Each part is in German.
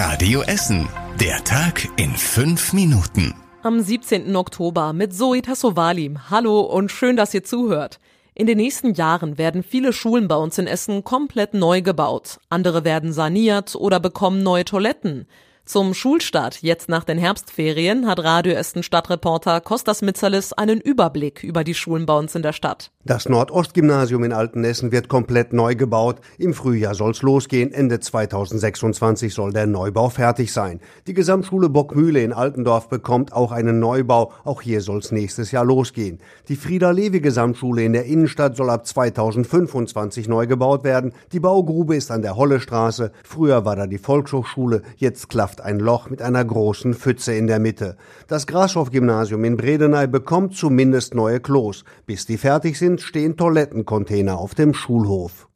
Radio Essen. Der Tag in fünf Minuten. Am 17. Oktober mit Zoe Tassovalim. Hallo und schön, dass ihr zuhört. In den nächsten Jahren werden viele Schulen bei uns in Essen komplett neu gebaut. Andere werden saniert oder bekommen neue Toiletten. Zum Schulstart jetzt nach den Herbstferien hat Radio Essen Stadtreporter Kostas Mitzalis einen Überblick über die Schulen bei uns in der Stadt. Das Nordostgymnasium in Altenessen wird komplett neu gebaut. Im Frühjahr soll's losgehen. Ende 2026 soll der Neubau fertig sein. Die Gesamtschule Bockmühle in Altendorf bekommt auch einen Neubau. Auch hier soll's nächstes Jahr losgehen. Die Frieda-Levi-Gesamtschule in der Innenstadt soll ab 2025 neu gebaut werden. Die Baugrube ist an der Hollestraße. Früher war da die Volkshochschule. Jetzt klafft Landschaft ein Loch mit einer großen Pfütze in der Mitte. Das Grashoff-Gymnasium in Bredeney bekommt zumindest neue Klos. Bis die fertig sind, stehen Toilettencontainer auf dem Schulhof.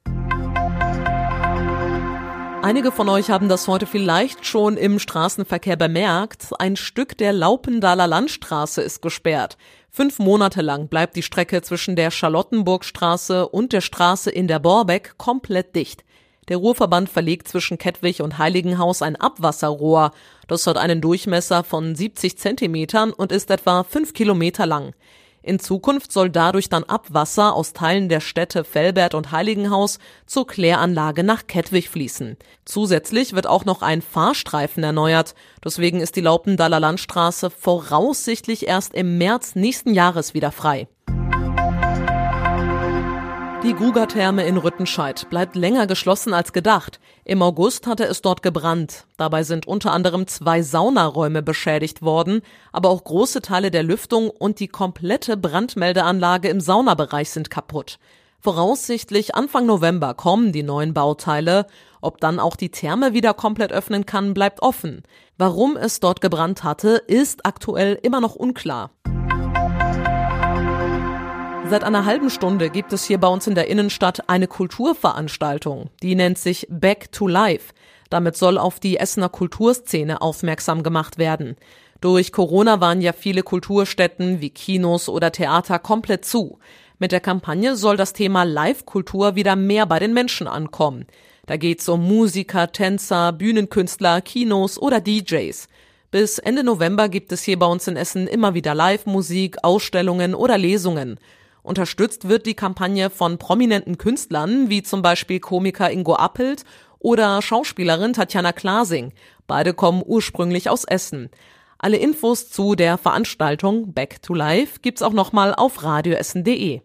Einige von euch haben das heute vielleicht schon im Straßenverkehr bemerkt. Ein Stück der Laupendaler Landstraße ist gesperrt. Fünf Monate lang bleibt die Strecke zwischen der Charlottenburgstraße und der Straße in der Borbeck komplett dicht. Der Ruhrverband verlegt zwischen Kettwig und Heiligenhaus ein Abwasserrohr. Das hat einen Durchmesser von 70 Zentimetern und ist etwa fünf Kilometer lang. In Zukunft soll dadurch dann Abwasser aus Teilen der Städte Velbert und Heiligenhaus zur Kläranlage nach Kettwig fließen. Zusätzlich wird auch noch ein Fahrstreifen erneuert. Deswegen ist die Laupendaler Landstraße voraussichtlich erst im März nächsten Jahres wieder frei. Die Gruger-Therme in Rüttenscheid bleibt länger geschlossen als gedacht. Im August hatte es dort gebrannt. Dabei sind unter anderem zwei Saunaräume beschädigt worden, aber auch große Teile der Lüftung und die komplette Brandmeldeanlage im Saunabereich sind kaputt. Voraussichtlich Anfang November kommen die neuen Bauteile. Ob dann auch die Therme wieder komplett öffnen kann, bleibt offen. Warum es dort gebrannt hatte, ist aktuell immer noch unklar. Seit einer halben Stunde gibt es hier bei uns in der Innenstadt eine Kulturveranstaltung. Die nennt sich Back to Life. Damit soll auf die Essener Kulturszene aufmerksam gemacht werden. Durch Corona waren ja viele Kulturstätten wie Kinos oder Theater komplett zu. Mit der Kampagne soll das Thema Live-Kultur wieder mehr bei den Menschen ankommen. Da geht's um Musiker, Tänzer, Bühnenkünstler, Kinos oder DJs. Bis Ende November gibt es hier bei uns in Essen immer wieder Live-Musik, Ausstellungen oder Lesungen. Unterstützt wird die Kampagne von prominenten Künstlern, wie zum Beispiel Komiker Ingo Appelt oder Schauspielerin Tatjana Klasing. Beide kommen ursprünglich aus Essen. Alle Infos zu der Veranstaltung Back to Life gibt's auch nochmal auf radioessen.de.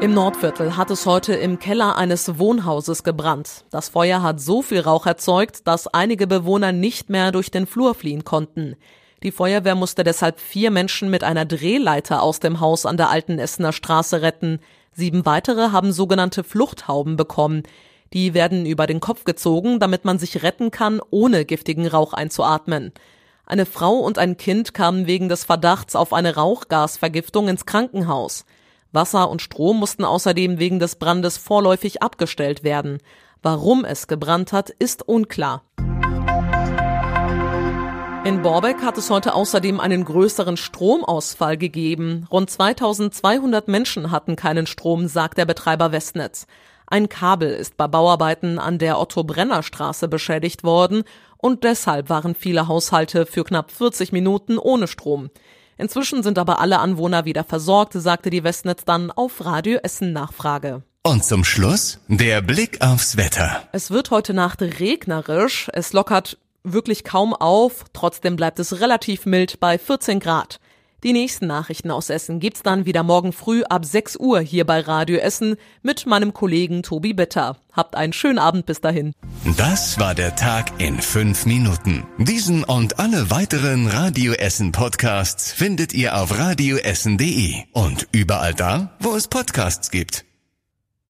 Im Nordviertel hat es heute im Keller eines Wohnhauses gebrannt. Das Feuer hat so viel Rauch erzeugt, dass einige Bewohner nicht mehr durch den Flur fliehen konnten. Die Feuerwehr musste deshalb vier Menschen mit einer Drehleiter aus dem Haus an der Alten Essener Straße retten. Sieben weitere haben sogenannte Fluchthauben bekommen. Die werden über den Kopf gezogen, damit man sich retten kann, ohne giftigen Rauch einzuatmen. Eine Frau und ein Kind kamen wegen des Verdachts auf eine Rauchgasvergiftung ins Krankenhaus. Wasser und Strom mussten außerdem wegen des Brandes vorläufig abgestellt werden. Warum es gebrannt hat, ist unklar. In Borbeck hat es heute außerdem einen größeren Stromausfall gegeben. Rund 2200 Menschen hatten keinen Strom, sagt der Betreiber Westnetz. Ein Kabel ist bei Bauarbeiten an der Otto-Brenner-Straße beschädigt worden und deshalb waren viele Haushalte für knapp 40 Minuten ohne Strom. Inzwischen sind aber alle Anwohner wieder versorgt, sagte die Westnetz dann auf Radio Essen Nachfrage. Und zum Schluss der Blick aufs Wetter. Es wird heute Nacht regnerisch. Es lockert wirklich kaum auf, trotzdem bleibt es relativ mild bei 14 Grad. Die nächsten Nachrichten aus Essen gibt's dann wieder morgen früh ab 6 Uhr hier bei Radio Essen mit meinem Kollegen Tobi Better. Habt einen schönen Abend bis dahin. Das war der Tag in fünf Minuten. Diesen und alle weiteren Radio Essen Podcasts findet ihr auf radioessen.de und überall da, wo es Podcasts gibt.